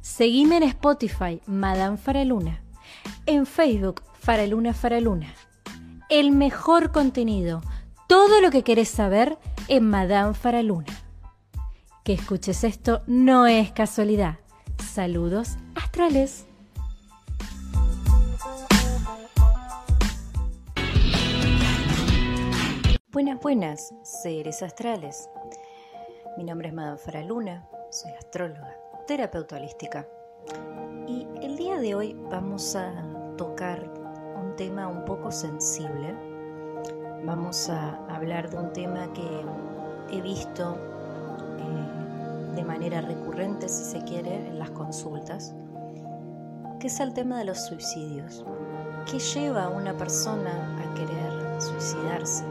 Seguime en Spotify, Madame Faraluna. En Facebook, Faraluna Faraluna. El mejor contenido, todo lo que querés saber en Madame Faraluna. Que escuches esto no es casualidad. Saludos astrales. Buenas, buenas, seres astrales. Mi nombre es Madame Faraluna, soy astróloga, terapeuta holística. Y el día de hoy vamos a tocar un tema un poco sensible. Vamos a hablar de un tema que he visto eh, de manera recurrente, si se quiere, en las consultas, que es el tema de los suicidios. ¿Qué lleva a una persona a querer suicidarse?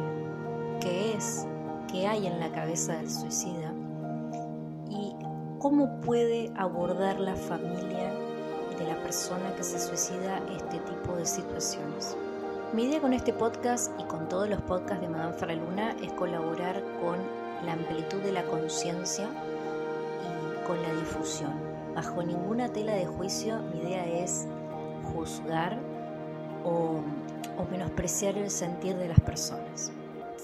¿Qué es? ¿Qué hay en la cabeza del suicida? ¿Y cómo puede abordar la familia de la persona que se suicida este tipo de situaciones? Mi idea con este podcast y con todos los podcasts de Madame Faraluna es colaborar con la amplitud de la conciencia y con la difusión. Bajo ninguna tela de juicio, mi idea es juzgar o, o menospreciar el sentir de las personas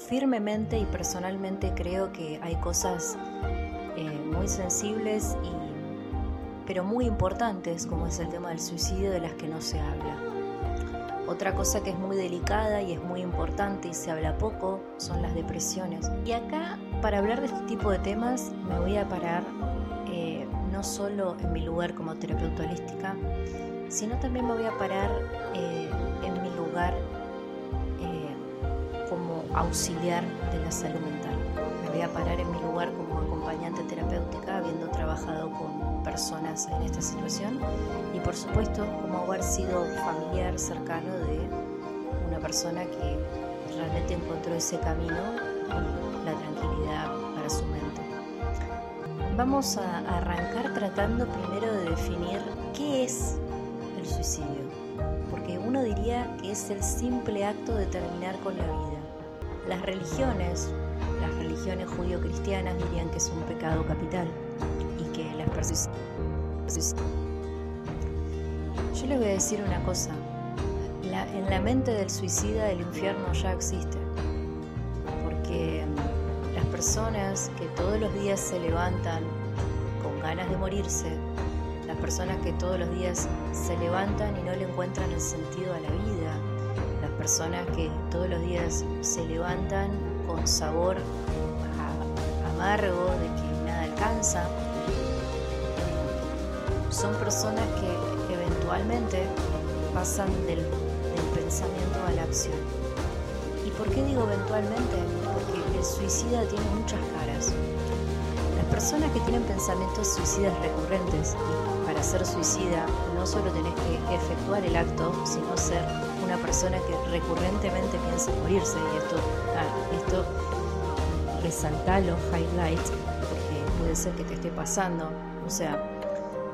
firmemente y personalmente creo que hay cosas eh, muy sensibles y pero muy importantes como es el tema del suicidio de las que no se habla. Otra cosa que es muy delicada y es muy importante y se habla poco son las depresiones. Y acá, para hablar de este tipo de temas, me voy a parar eh, no solo en mi lugar como terapeuta holística, sino también me voy a parar eh, en mi lugar auxiliar de la salud mental. Voy a parar en mi lugar como acompañante terapéutica, habiendo trabajado con personas en esta situación y por supuesto como haber sido familiar cercano de una persona que realmente encontró ese camino la tranquilidad para su mente. Vamos a arrancar tratando primero de definir qué es el suicidio, porque uno diría que es el simple acto de terminar con la vida las religiones, religiones judío-cristianas dirían que es un pecado capital y que las personas... Yo les voy a decir una cosa, en la mente del suicida el infierno ya existe, porque las personas que todos los días se levantan con ganas de morirse, las personas que todos los días se levantan y no le encuentran el sentido a la vida, personas que todos los días se levantan con sabor amargo de que nada alcanza. Son personas que eventualmente pasan del, del pensamiento a la acción. ¿Y por qué digo eventualmente? Porque el suicida tiene muchas caras. Las personas que tienen pensamientos suicidas recurrentes, y para ser suicida no solo tenés que efectuar el acto, sino ser una persona que recurrentemente piensa morirse y esto, ah, esto resaltalo, highlight, porque puede ser que te esté pasando. O sea,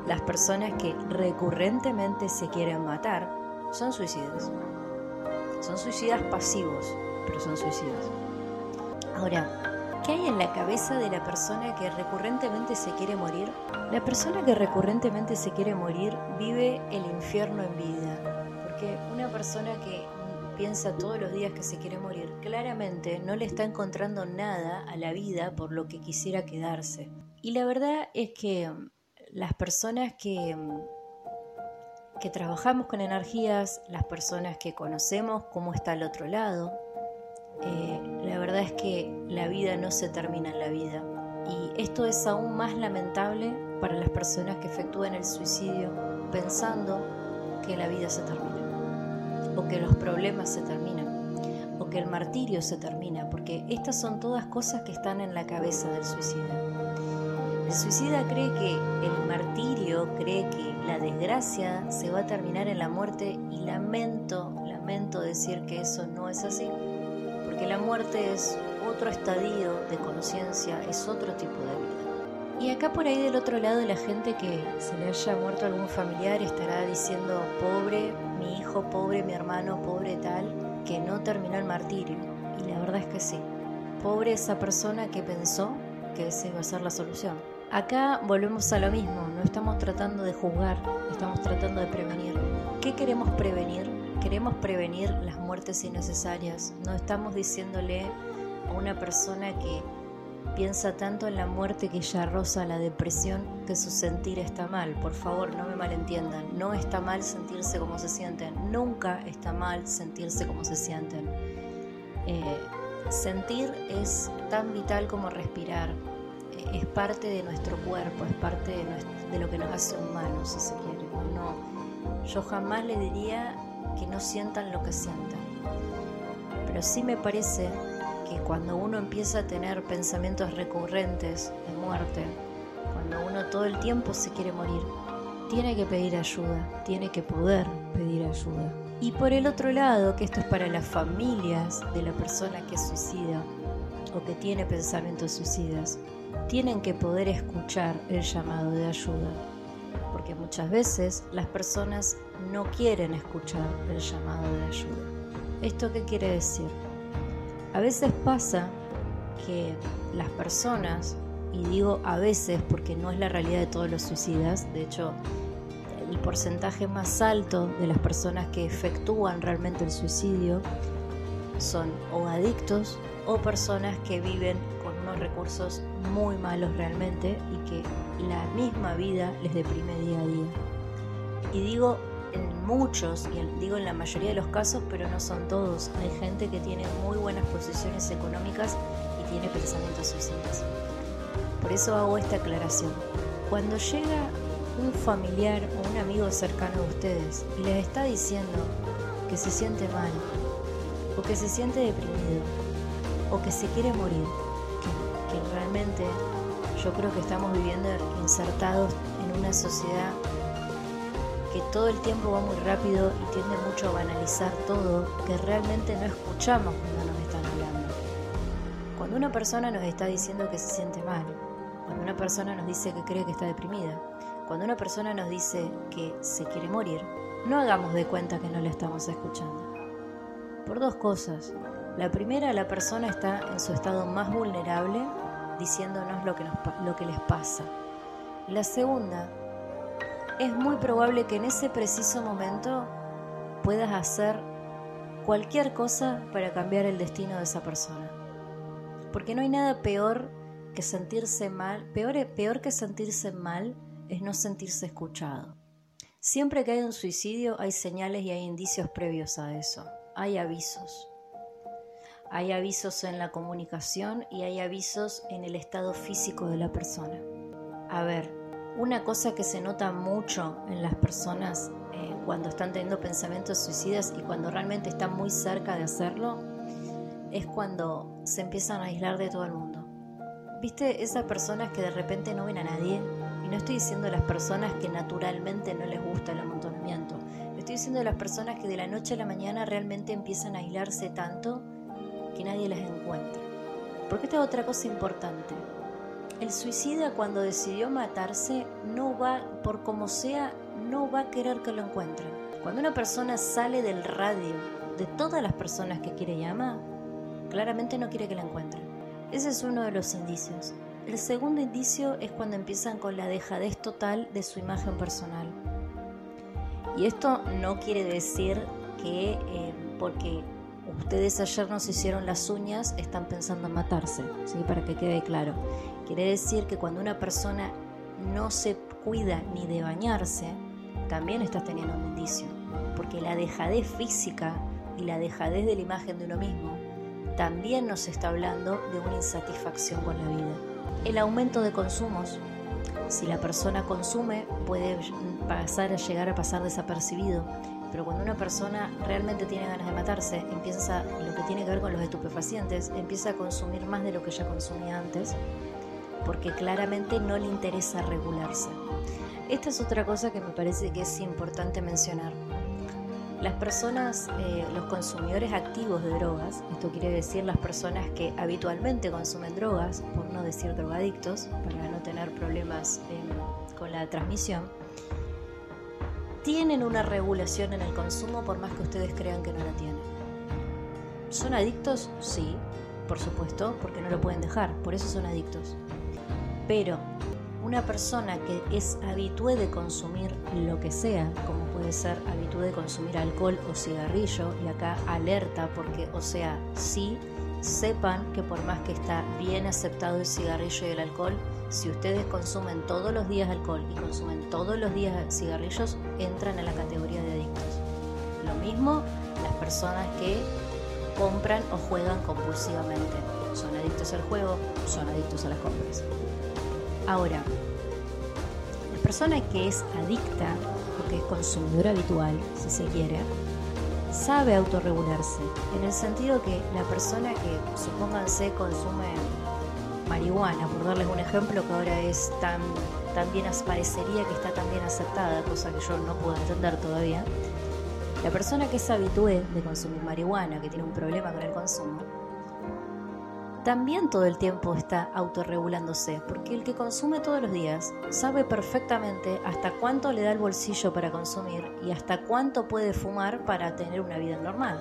las personas que recurrentemente se quieren matar son suicidas. Son suicidas pasivos, pero son suicidas. Ahora, ¿qué hay en la cabeza de la persona que recurrentemente se quiere morir? La persona que recurrentemente se quiere morir vive el infierno en vida una persona que piensa todos los días que se quiere morir, claramente no le está encontrando nada a la vida por lo que quisiera quedarse. Y la verdad es que mm, las personas que, mm, que trabajamos con energías, las personas que conocemos cómo está al otro lado, eh, la verdad es que la vida no se termina en la vida. Y esto es aún más lamentable para las personas que efectúan el suicidio pensando que la vida se termina o que los problemas se terminan, o que el martirio se termina, porque estas son todas cosas que están en la cabeza del suicida. El suicida cree que el martirio, cree que la desgracia se va a terminar en la muerte y lamento, lamento decir que eso no es así, porque la muerte es otro estadio de conciencia, es otro tipo de vida. Y acá por ahí del otro lado la gente que se le haya muerto algún familiar estará diciendo, pobre mi hijo, pobre mi hermano, pobre tal, que no terminó el martirio. Y la verdad es que sí. Pobre esa persona que pensó que esa iba a ser la solución. Acá volvemos a lo mismo, no estamos tratando de juzgar, estamos tratando de prevenir. ¿Qué queremos prevenir? Queremos prevenir las muertes innecesarias. No estamos diciéndole a una persona que piensa tanto en la muerte que ya roza la depresión que su sentir está mal. Por favor, no me malentiendan. No está mal sentirse como se sienten. Nunca está mal sentirse como se sienten. Eh, sentir es tan vital como respirar es parte de nuestro cuerpo, es parte de, lo que nos hace humanos, si se quiere. No, yo jamás le diría que no sientan lo que sientan. Pero sí me parece que cuando uno empieza a tener pensamientos recurrentes de muerte, cuando uno todo el tiempo se quiere morir, tiene que pedir ayuda, tiene que poder pedir ayuda. Y por el otro lado, que esto es para las familias de la persona que suicida o que tiene pensamientos suicidas, tienen que poder escuchar el llamado de ayuda, porque muchas veces las personas no quieren escuchar el llamado de ayuda. ¿Esto qué quiere decir? A veces pasa que las personas, y digo a veces porque no es la realidad de todos los suicidas, de hecho el porcentaje más alto de las personas que efectúan realmente el suicidio son o adictos o personas que viven recursos muy malos realmente y que la misma vida les deprime día a día. Y digo en muchos, y digo en la mayoría de los casos, pero no son todos. Hay gente que tiene muy buenas posiciones económicas y tiene pensamientos suicidas. Por eso hago esta aclaración. Cuando llega un familiar o un amigo cercano a ustedes y les está diciendo que se siente mal, o que se siente deprimido, o que se quiere morir, que realmente yo creo que estamos viviendo insertados en una sociedad que todo el tiempo va muy rápido y tiende mucho a banalizar todo, que realmente no escuchamos cuando nos están hablando. Cuando una persona nos está diciendo que se siente mal, cuando una persona nos dice que cree que está deprimida, cuando una persona nos dice que se quiere morir, no hagamos de cuenta que no la estamos escuchando. Por dos cosas. La primera, la persona está en su estado más vulnerable diciéndonos lo que, lo que les pasa. La segunda, es muy probable que en ese preciso momento puedas hacer cualquier cosa para cambiar el destino de esa persona. Porque no hay nada peor que sentirse mal, peor, peor que sentirse mal es no sentirse escuchado. Siempre que hay un suicidio hay señales y hay indicios previos a eso, hay avisos. Hay avisos en la comunicación y hay avisos en el estado físico de la persona. A ver, una cosa que se nota mucho en las personas eh, cuando están teniendo pensamientos suicidas y cuando realmente están muy cerca de hacerlo, es cuando se empiezan a aislar de todo el mundo. ¿Viste esas personas que de repente no ven a nadie? Y no estoy diciendo las personas que naturalmente no les gusta el amontonamiento. Estoy diciendo las personas que de la noche a la mañana realmente empiezan a aislarse tanto que nadie las encuentre. Porque esta es otra cosa importante. El suicida cuando decidió matarse no va, por como sea, no va a querer que lo encuentren. Cuando una persona sale del radio de todas las personas que quiere llamar, claramente no quiere que la encuentren. Ese es uno de los indicios. El segundo indicio es cuando empiezan con la dejadez total de su imagen personal. Y esto no quiere decir que eh, porque ustedes ayer no se hicieron las uñas, están pensando en matarse, ¿sí? para que quede claro. Quiere decir que cuando una persona no se cuida ni de bañarse, también estás teniendo un indicio, porque la dejadez física y la dejadez de la imagen de uno mismo también nos está hablando de una insatisfacción con la vida. El aumento de consumos, si la persona consume, puede pasar a llegar a pasar desapercibido pero cuando una persona realmente tiene ganas de matarse, empieza lo que tiene que ver con los estupefacientes, empieza a consumir más de lo que ya consumía antes, porque claramente no le interesa regularse. Esta es otra cosa que me parece que es importante mencionar. Las personas, eh, los consumidores activos de drogas, esto quiere decir las personas que habitualmente consumen drogas, por no decir drogadictos, para no tener problemas con la transmisión, tienen una regulación en el consumo por más que ustedes crean que no la tienen. ¿Son adictos? Sí, por supuesto, porque no lo pueden dejar, por eso son adictos. Pero una persona que es habitué de consumir lo que sea, como puede ser habitué de consumir alcohol o cigarrillo, y acá alerta porque, o sea, sí, sepan que por más que está bien aceptado el cigarrillo y el alcohol, si ustedes consumen todos los días alcohol y consumen todos los días cigarrillos, entran en la categoría de adictos. Lo mismo las personas que compran o juegan compulsivamente. Son adictos al juego, son adictos a las compras. Ahora, la persona que es adicta o que es consumidora habitual, si se quiere, sabe autorregularse, en el sentido que la persona que, supónganse, consume marihuana, por darles un ejemplo que ahora es tan, tan bien, parecería que está tan bien aceptada, cosa que yo no puedo entender todavía, la persona que es habitué de consumir marihuana, que tiene un problema con el consumo, también todo el tiempo está autorregulándose, porque el que consume todos los días sabe perfectamente hasta cuánto le da el bolsillo para consumir y hasta cuánto puede fumar para tener una vida normal.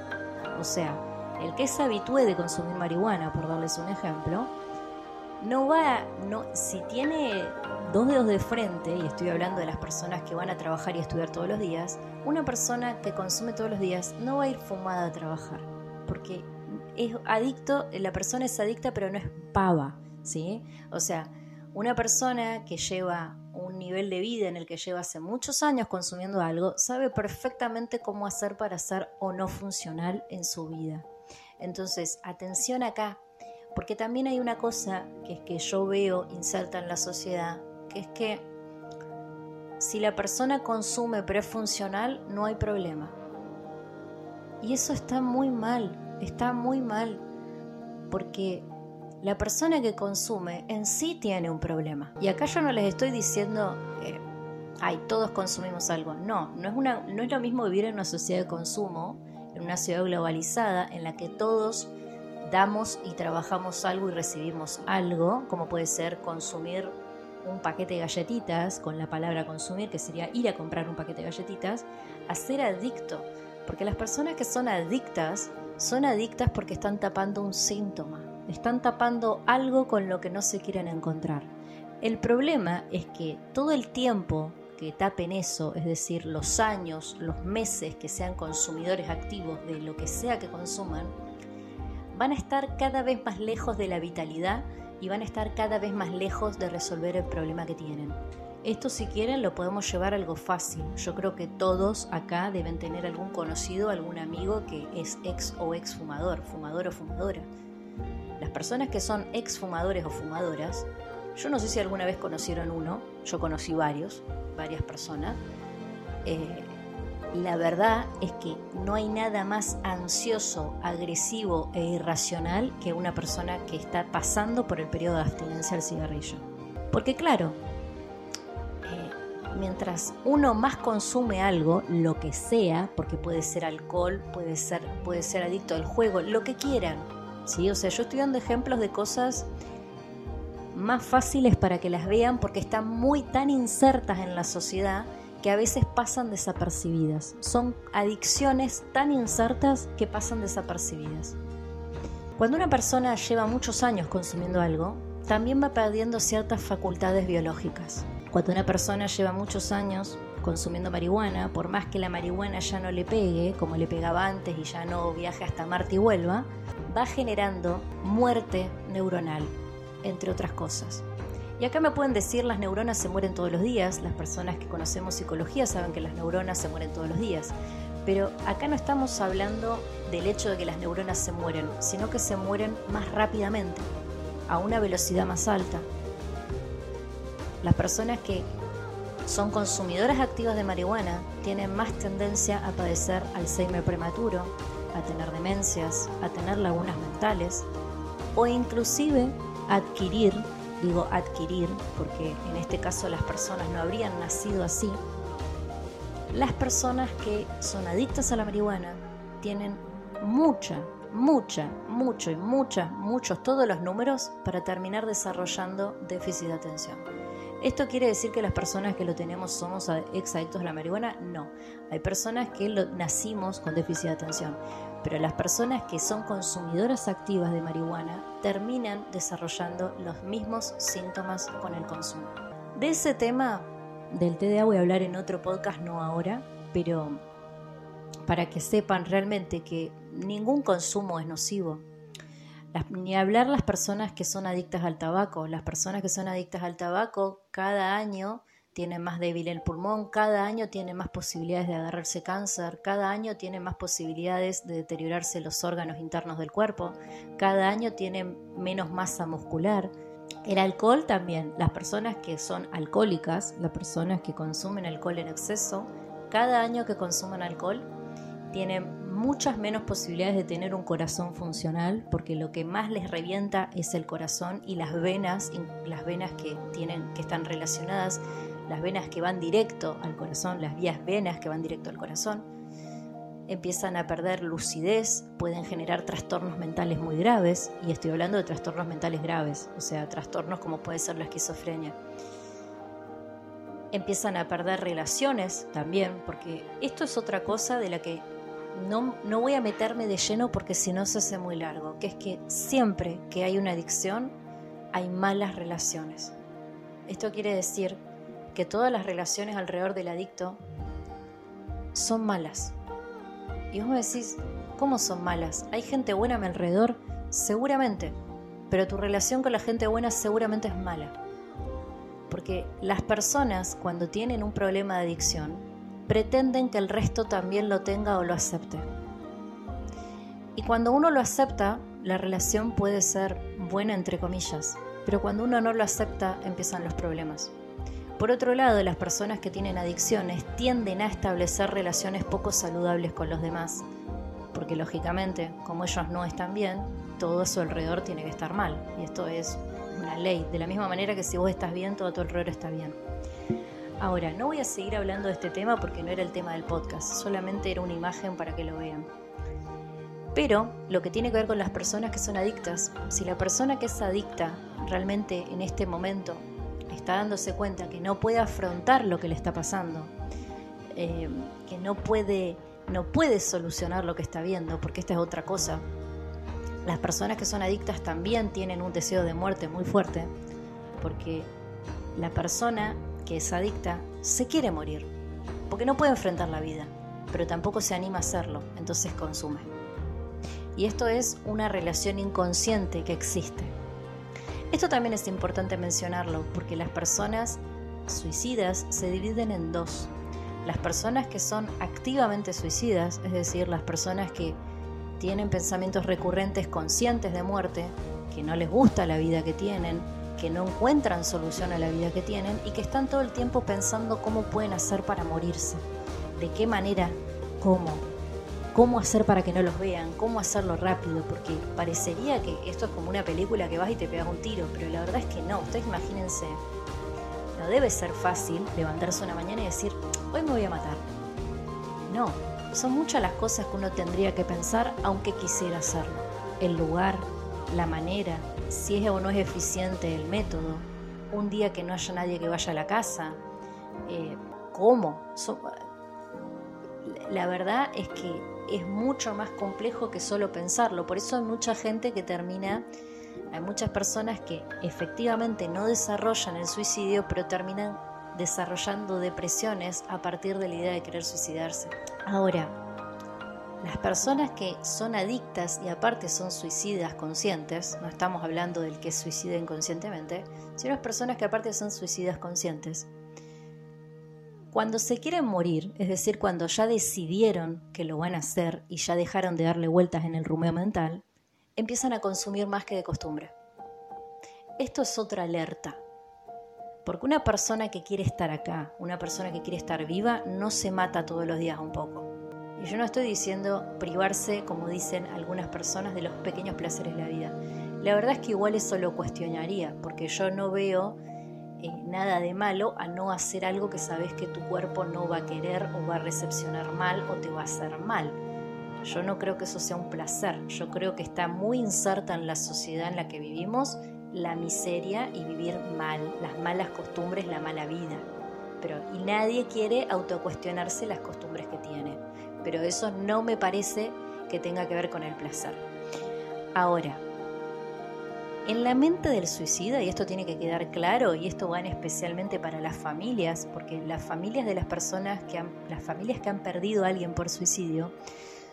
O sea, el que es habitué de consumir marihuana, por darles un ejemplo, no va, no, si tiene dos dedos de frente, y estoy hablando de las personas que van a trabajar y estudiar todos los días, una persona que consume todos los días no va a ir fumada a trabajar, porque es adicto, la persona es adicta pero no es pava, ¿sí? O sea, una persona que lleva un nivel de vida en el que lleva hace muchos años consumiendo algo, sabe perfectamente cómo hacer para ser o no funcional en su vida. Entonces, atención acá, porque también hay una cosa que es que yo veo inserta en la sociedad, que es que si la persona consume pero es funcional, no hay problema. Y eso está muy mal, está muy mal, porque la persona que consume en sí tiene un problema. Y acá yo no les estoy diciendo, eh, ay, todos consumimos algo. No, no es, una, no es lo mismo vivir en una sociedad de consumo, en una ciudad globalizada, en la que todos damos y trabajamos algo y recibimos algo, como puede ser consumir un paquete de galletitas, con la palabra consumir, que sería ir a comprar un paquete de galletitas, a ser adicto. Porque las personas que son adictas son adictas porque están tapando un síntoma, están tapando algo con lo que no se quieren encontrar. El problema es que todo el tiempo que tapen eso, es decir, los años, los meses que sean consumidores activos de lo que sea que consuman, van a estar cada vez más lejos de la vitalidad y van a estar cada vez más lejos de resolver el problema que tienen. Esto si quieren lo podemos llevar a algo fácil. Yo creo que todos acá deben tener algún conocido, algún amigo que es ex o ex fumador, fumador o fumadora. Las personas que son ex fumadores o fumadoras, yo no sé si alguna vez conocieron uno, yo conocí varios, varias personas. Eh, la verdad es que no hay nada más ansioso, agresivo e irracional que una persona que está pasando por el periodo de abstinencia al cigarrillo. Porque claro, mientras uno más consume algo, lo que sea, porque puede ser alcohol, puede ser, puede ser adicto al juego, lo que quieran. ¿sí? O sea, yo estoy dando ejemplos de cosas más fáciles para que las vean porque están muy tan insertas en la sociedad que a veces pasan desapercibidas. Son adicciones tan insertas que pasan desapercibidas. Cuando una persona lleva muchos años consumiendo algo, también va perdiendo ciertas facultades biológicas. Cuando una persona lleva muchos años consumiendo marihuana, por más que la marihuana ya no le pegue, como le pegaba antes y ya no viaje hasta Marte y vuelva, va generando muerte neuronal, entre otras cosas. Y acá me pueden decir, las neuronas se mueren todos los días, las personas que conocemos psicología saben que las neuronas se mueren todos los días, pero acá no estamos hablando del hecho de que las neuronas se mueren, sino que se mueren más rápidamente, a una velocidad más alta, las personas que son consumidoras activas de marihuana tienen más tendencia a padecer Alzheimer prematuro, a tener demencias, a tener lagunas mentales o inclusive adquirir digo adquirir, porque en este caso las personas no habrían nacido así, las personas que son adictas a la marihuana tienen mucha, mucha, mucho y muchas, muchos, todos los números para terminar desarrollando déficit de atención. ¿Esto quiere decir que las personas que lo tenemos somos ex adictos a la marihuana? No. Hay personas que lo, nacimos con déficit de atención, pero las personas que son consumidoras activas de marihuana terminan desarrollando los mismos síntomas con el consumo. De ese tema del TDA voy a hablar en otro podcast, no ahora, pero para que sepan realmente que ningún consumo es nocivo. Ni hablar las personas que son adictas al tabaco. Las personas que son adictas al tabaco cada año tienen más débil el pulmón, cada año tienen más posibilidades de agarrarse cáncer, cada año tienen más posibilidades de deteriorarse los órganos internos del cuerpo, cada año tienen menos masa muscular. El alcohol también, las personas que son alcohólicas, las personas que consumen alcohol en exceso, cada año que consumen alcohol tienen muchas menos posibilidades de tener un corazón funcional porque lo que más les revienta es el corazón y las venas, las venas que tienen que están relacionadas, las venas que van directo al corazón, las vías venas que van directo al corazón, empiezan a perder lucidez, pueden generar trastornos mentales muy graves y estoy hablando de trastornos mentales graves, o sea, trastornos como puede ser la esquizofrenia. Empiezan a perder relaciones también, porque esto es otra cosa de la que no, voy a meterme de lleno porque si no se hace muy largo, que es que siempre que hay una adicción hay malas relaciones. Esto quiere decir que todas las relaciones alrededor del adicto son malas. Y vos me decís, ¿cómo son malas? ¿Hay gente buena a mi alrededor? Seguramente, pero tu relación con la gente buena seguramente es mala. Porque las personas cuando tienen un problema de adicción pretenden que el resto también lo tenga o lo acepte. Y cuando uno lo acepta, la relación puede ser buena entre comillas, pero cuando uno no lo acepta empiezan los problemas. Por otro lado, las personas que tienen adicciones tienden a establecer relaciones poco saludables con los demás, porque lógicamente, como ellos no están bien, todo a su alrededor tiene que estar mal, y esto es una ley, de la misma manera que si vos estás bien, todo a tu alrededor está bien. Ahora, no voy a seguir hablando de este tema porque no era el tema del podcast, solamente era una imagen para que lo vean. Pero lo que tiene que ver con las personas que son adictas, si la persona que es adicta realmente en este momento está dándose cuenta que no puede afrontar lo que le está pasando, eh, que no puede, no puede solucionar lo que está viendo, porque esta es otra cosa. Las personas que son adictas también tienen un deseo de muerte muy fuerte, porque la persona que es adicta se quiere morir, porque no puede enfrentar la vida, pero tampoco se anima a hacerlo, entonces consume. Y esto es una relación inconsciente que existe. Esto también es importante mencionarlo porque las personas suicidas se dividen en dos. Las personas que son activamente suicidas, es decir, las personas que tienen pensamientos recurrentes conscientes de muerte, que no les gusta la vida que tienen, que no encuentran solución a la vida que tienen y que están todo el tiempo pensando cómo pueden hacer para morirse, de qué manera, cómo, cómo hacer para que no los vean, cómo hacerlo rápido, porque parecería que esto es como una película que vas y te pegas un tiro, pero la verdad es que no, ustedes imagínense, no debe ser fácil levantarse una mañana y decir, hoy me voy a matar. No, son muchas las cosas que uno tendría que pensar aunque quisiera hacerlo. El lugar, la manera, si es o no es eficiente el método, un día que no haya nadie que vaya a la casa, eh, cómo. la verdad es que es mucho más complejo que solo pensarlo, por eso hay mucha gente que termina, hay muchas personas que efectivamente no desarrollan el suicidio, pero terminan desarrollando depresiones a partir de la idea de querer suicidarse. Ahora, las personas que son adictas y aparte son suicidas conscientes, no estamos hablando del que suicida inconscientemente, sino las personas que aparte son suicidas conscientes, cuando se quieren morir, es decir, cuando ya decidieron que lo van a hacer y ya dejaron de darle vueltas en el rumeo mental, empiezan a consumir más que de costumbre. Esto es otra alerta, porque una persona que quiere estar acá, una persona que quiere estar viva, no se mata todos los días un poco y yo no estoy diciendo privarse, como dicen algunas personas, de los pequeños placeres de la vida. La verdad es que igual eso lo cuestionaría, porque yo no veo eh, nada de malo a no hacer algo que sabes que tu cuerpo no va a querer o va a recepcionar mal o te va a hacer mal. Yo no creo que eso sea un placer, yo creo que está muy inserta en la sociedad en la que vivimos la miseria y vivir mal, las malas costumbres, la mala vida. Pero, y nadie quiere autocuestionarse las costumbres que tiene. Pero eso no me parece que tenga que ver con el placer. Ahora, en la mente del suicida, y esto tiene que quedar claro, y esto va especialmente para las familias, porque las familias de las personas que han, las familias que han perdido a alguien por suicidio,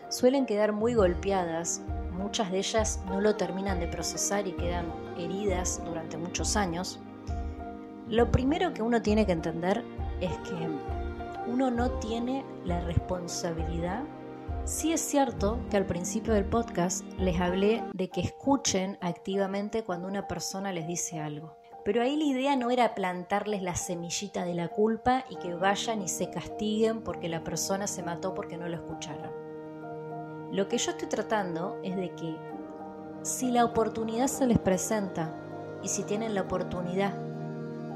suelen quedar muy golpeadas, muchas de ellas no lo terminan de procesar y quedan heridas durante muchos años. Lo primero que uno tiene que entender es que uno no tiene la responsabilidad Sí es cierto que al principio del podcast les hablé de que escuchen activamente cuando una persona les dice algo. Pero ahí la idea no era plantarles la semillita de la culpa y que vayan y se castiguen porque la persona se mató porque no lo escucharon. Lo que yo estoy tratando es de que si la oportunidad se les presenta y si tienen la oportunidad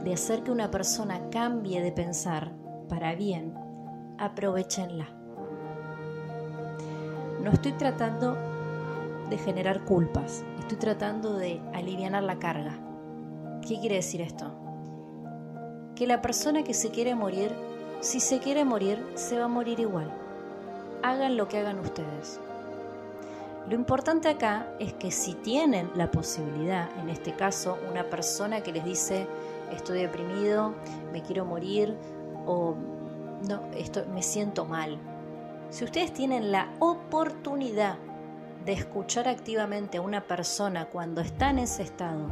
de hacer que una persona cambie de pensar para bien, aprovechenla. No estoy tratando de generar culpas, estoy tratando de aliviar la carga. ¿Qué quiere decir esto? Que la persona que se quiere morir, si se quiere morir, se va a morir igual. Hagan lo que hagan ustedes. Lo importante acá es que si tienen la posibilidad, en este caso, una persona que les dice estoy deprimido, me quiero morir o no, esto, me siento mal, si ustedes tienen la oportunidad de escuchar activamente a una persona cuando está en ese estado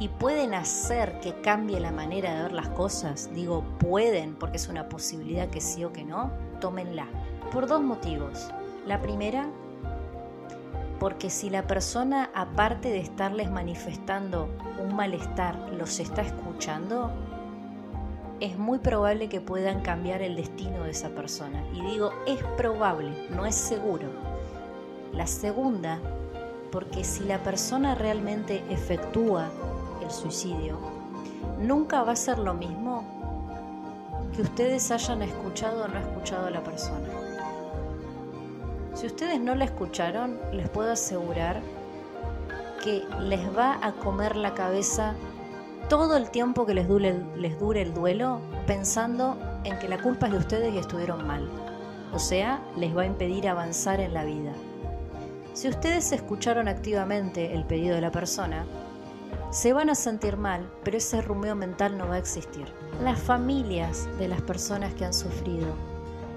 y pueden hacer que cambie la manera de ver las cosas, digo pueden porque es una posibilidad que sí o que no, tómenla. Por dos motivos. La primera, porque si la persona, aparte de estarles manifestando un malestar, los está escuchando, es muy probable que puedan cambiar el destino de esa persona. Y digo, es probable, no es seguro. La segunda, porque si la persona realmente efectúa el suicidio, nunca va a ser lo mismo que ustedes hayan escuchado o no escuchado a la persona. Si ustedes no la escucharon, les puedo asegurar que les va a comer la cabeza todo el tiempo que les dure, el duelo pensando en que la culpa es de ustedes y estuvieron mal. O sea, les va a impedir avanzar en la vida. Si ustedes escucharon activamente el pedido de la persona, se van a sentir mal, pero ese rumeo mental no va a existir. Las familias de las personas que han sufrido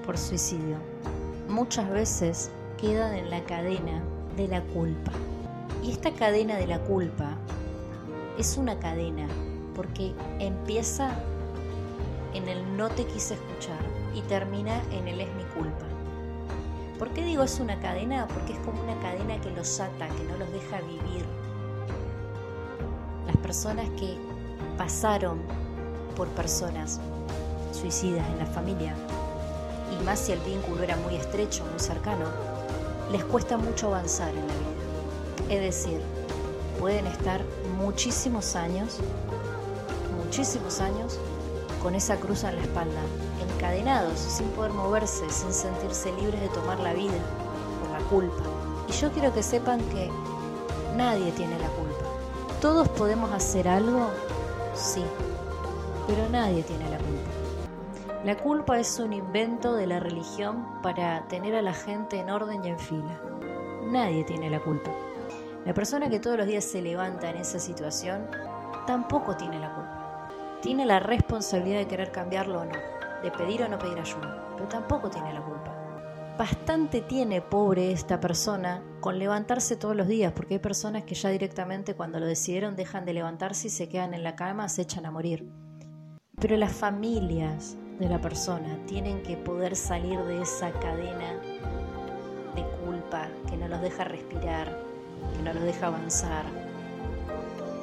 por suicidio muchas veces quedan en la cadena de la culpa. Y esta cadena de la culpa es una cadena porque empieza en el no te quise escuchar y termina en el es mi culpa. ¿Por qué digo es una cadena? Porque es como una cadena que los ata, que no los deja vivir. Las personas que pasaron por personas suicidas en la familia, y más si el vínculo era muy estrecho, muy cercano, les cuesta mucho avanzar en la vida. Es decir, pueden estar muchísimos años, muchísimos años, con esa cruz en la espalda, encadenados, sin poder moverse, sin sentirse libres de tomar la vida por la culpa. Y yo quiero que sepan que nadie tiene la culpa. ¿Todos podemos hacer algo? Sí, pero nadie tiene la culpa. La culpa es un invento de la religión para tener a la gente en orden y en fila. Nadie tiene la culpa. La persona que todos los días se levanta en esa situación tampoco tiene la culpa. Tiene la responsabilidad de querer cambiarlo o no, de pedir o no pedir ayuda, pero tampoco tiene la culpa. Bastante tiene pobre esta persona con levantarse todos los días, porque hay personas que ya directamente cuando lo decidieron dejan de levantarse y se quedan en la cama, se echan a morir. Pero las familias de la persona tienen que poder salir de esa cadena de culpa que no los deja respirar, que no los deja avanzar,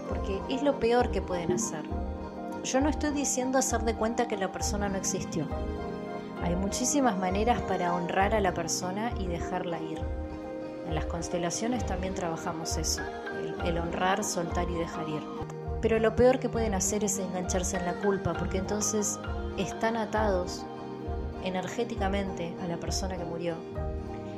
porque es lo peor que pueden hacer. Yo no estoy diciendo hacer de cuenta que la persona no existió. Hay muchísimas maneras para honrar a la persona y dejarla ir. En las constelaciones también trabajamos eso, el, el honrar, soltar y dejar ir. Pero lo peor que pueden hacer es engancharse en la culpa, porque entonces están atados energéticamente a la persona que murió.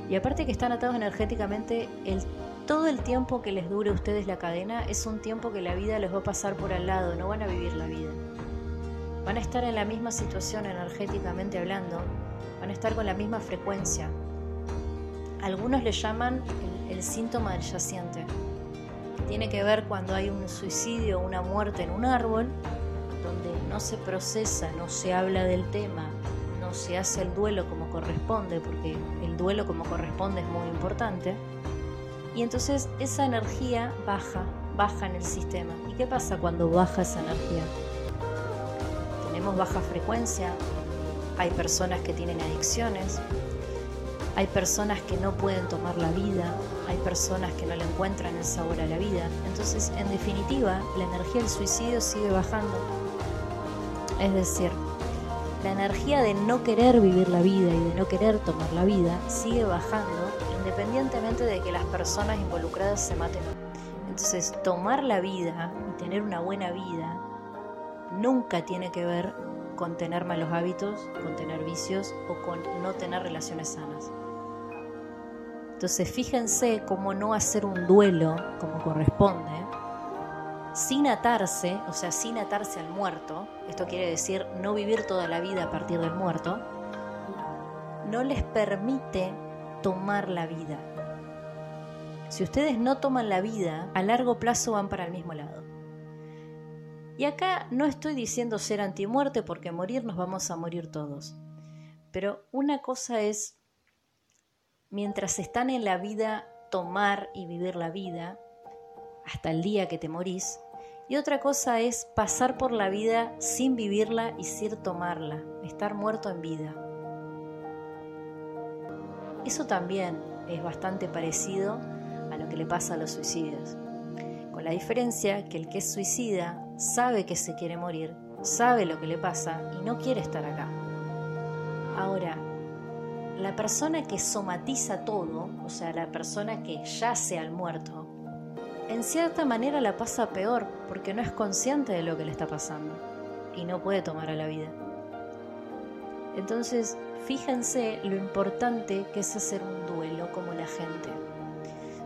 Y aparte que están atados energéticamente, el, todo el tiempo que les dure a ustedes la cadena es un tiempo que la vida les va a pasar por al lado, no van a vivir la vida. Van a estar en la misma situación energéticamente hablando, van a estar con la misma frecuencia. Algunos le llaman el, síntoma del yaciente. Tiene que ver cuando hay un suicidio o una muerte en un árbol, donde no se procesa, no se habla del tema, no se hace el duelo como corresponde, porque el duelo como corresponde es muy importante. Y entonces esa energía baja, baja en el sistema. ¿Y qué pasa cuando baja esa energía? Tenemos baja frecuencia, hay personas que tienen adicciones, hay personas que no pueden tomar la vida, hay personas que no le encuentran el sabor a la vida. Entonces, en definitiva, la energía del suicidio sigue bajando. Es decir, la energía de no querer vivir la vida y de no querer tomar la vida sigue bajando de que las personas involucradas se maten. Entonces, tomar la vida y tener una buena vida nunca tiene que ver con tener malos hábitos, con tener vicios o con no tener relaciones sanas. Entonces, fíjense cómo no hacer un duelo como corresponde sin atarse, o sea, sin atarse al muerto, esto quiere decir no vivir toda la vida a partir del muerto, no les permite tomar la vida. Si ustedes no toman la vida, a largo plazo van para el mismo lado. Y acá no estoy diciendo ser antimuerte porque morir nos vamos a morir todos. Pero una cosa es, mientras están en la vida, tomar y vivir la vida, hasta el día que te morís, y otra cosa es pasar por la vida sin vivirla y sin tomarla, estar muerto en vida. Eso también es bastante parecido lo que le pasa a los suicidios, con la diferencia que el que es suicida sabe que se quiere morir, sabe lo que le pasa y no quiere estar acá. Ahora, la persona que somatiza todo, o sea, la persona que yace al muerto, en cierta manera la pasa peor porque no es consciente de lo que le está pasando y no puede tomar a la vida. Entonces, fíjense lo importante que es hacer un duelo como la gente.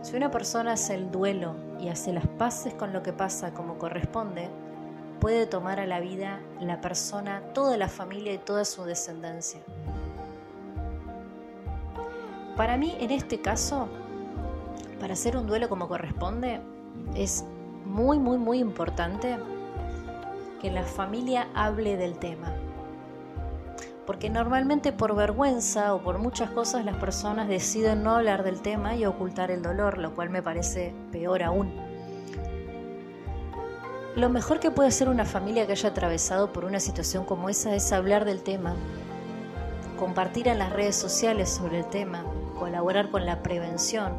Si una persona hace el duelo y hace las paces con lo que pasa como corresponde, puede tomar a la vida la persona, toda la familia y toda su descendencia. Para mí, en este caso, para hacer un duelo como corresponde, es muy, muy, muy importante que la familia hable del tema. Porque normalmente por vergüenza o por muchas cosas las personas deciden no hablar del tema y ocultar el dolor, lo cual me parece peor aún. Lo mejor que puede hacer una familia que haya atravesado por una situación como esa es hablar del tema, compartir en las redes sociales sobre el tema, colaborar con la prevención,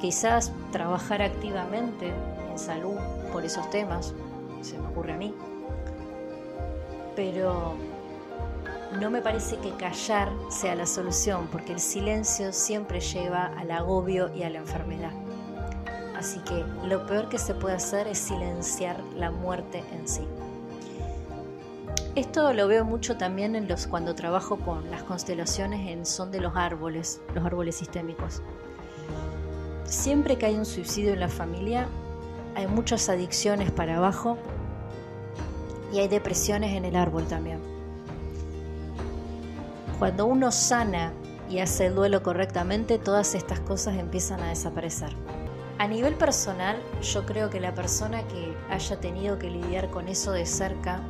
quizás trabajar activamente en salud por esos temas, se me ocurre a mí, pero no me parece que callar sea la solución, porque el silencio siempre lleva al agobio y a la enfermedad. Así que lo peor que se puede hacer es silenciar la muerte en sí. Esto lo veo mucho también en los cuando trabajo con las constelaciones en son de los árboles, los árboles sistémicos. Siempre que hay un suicidio en la familia, hay muchas adicciones para abajo y hay depresiones en el árbol también. Cuando uno sana y hace el duelo correctamente, todas estas cosas empiezan a desaparecer. A nivel personal, yo creo que la persona que haya tenido que lidiar con eso de cerca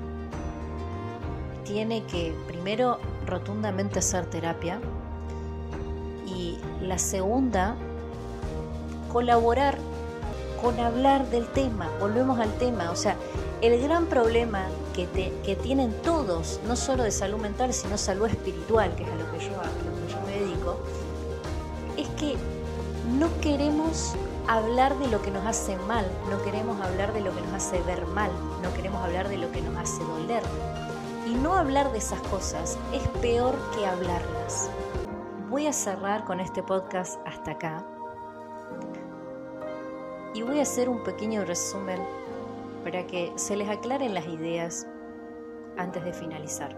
tiene que primero rotundamente hacer terapia y la segunda colaborar con hablar del tema, volvemos al tema, o sea, el gran problema que, tienen todos, no solo de salud mental, sino salud espiritual, que es a lo que yo, a lo que yo me dedico, es que no queremos hablar de lo que nos hace mal, no queremos hablar de lo que nos hace ver mal, no queremos hablar de lo que nos hace doler. Y no hablar de esas cosas es peor que hablarlas. voy a cerrar con este podcast hasta acá y voy a hacer un pequeño resumen para que se les aclaren las ideas antes de finalizar.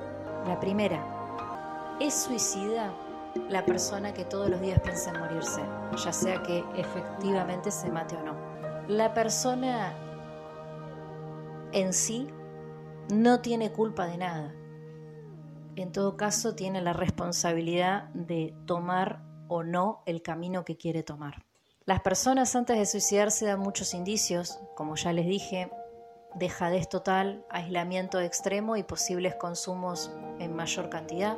La primera, ¿es suicida la persona que todos los días piensa en morirse, ya sea que efectivamente se mate o no? La persona en sí no tiene culpa de nada. En todo caso, tiene la responsabilidad de tomar o no el camino que quiere tomar. Las personas antes de suicidarse dan muchos indicios, como ya les dije, dejadez total, aislamiento extremo y posibles consumos en mayor cantidad.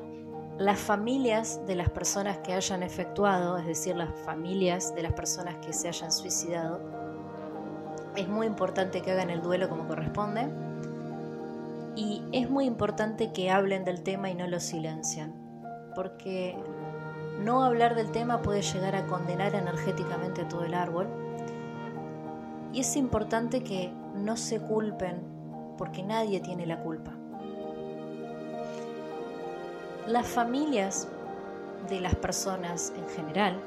Las familias de las personas que hayan efectuado, es decir, las familias de las personas que se hayan suicidado, es muy importante que hagan el duelo como corresponde y es muy importante que hablen del tema y no lo silencian, porque no hablar del tema puede llegar a condenar energéticamente todo el árbol. Y es importante que no se culpen porque nadie tiene la culpa. Las familias de las personas en general,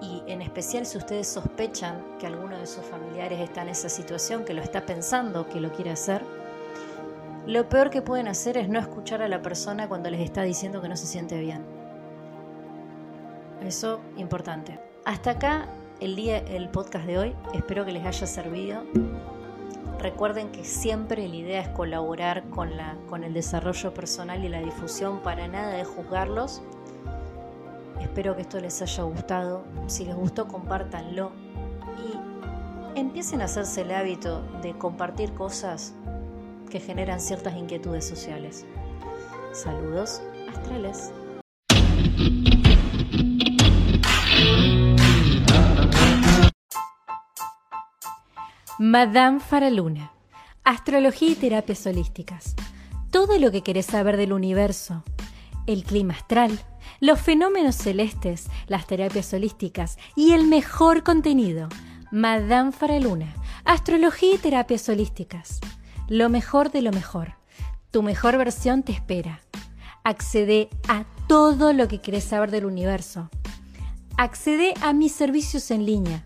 y en especial si ustedes sospechan que alguno de sus familiares está en esa situación, que lo está pensando, que lo quiere hacer, lo peor que pueden hacer es no escuchar a la persona cuando les está diciendo que no se siente bien. Eso importante. Hasta acá el día el podcast de hoy. Espero que les haya servido. Recuerden que siempre la idea es colaborar con, la, con el desarrollo personal y la difusión para nada de juzgarlos. Espero que esto les haya gustado. Si les gustó, compártanlo. Y empiecen a hacerse el hábito de compartir cosas que generan ciertas inquietudes sociales. Saludos astrales. Madame Faraluna. Astrología y terapias holísticas. Todo lo que querés saber del universo. El clima astral, los fenómenos celestes, las terapias holísticas y el mejor contenido. Madame Faraluna. Astrología y terapias holísticas. Lo mejor de lo mejor. Tu mejor versión te espera. Accede a todo lo que querés saber del universo. Accede a mis servicios en línea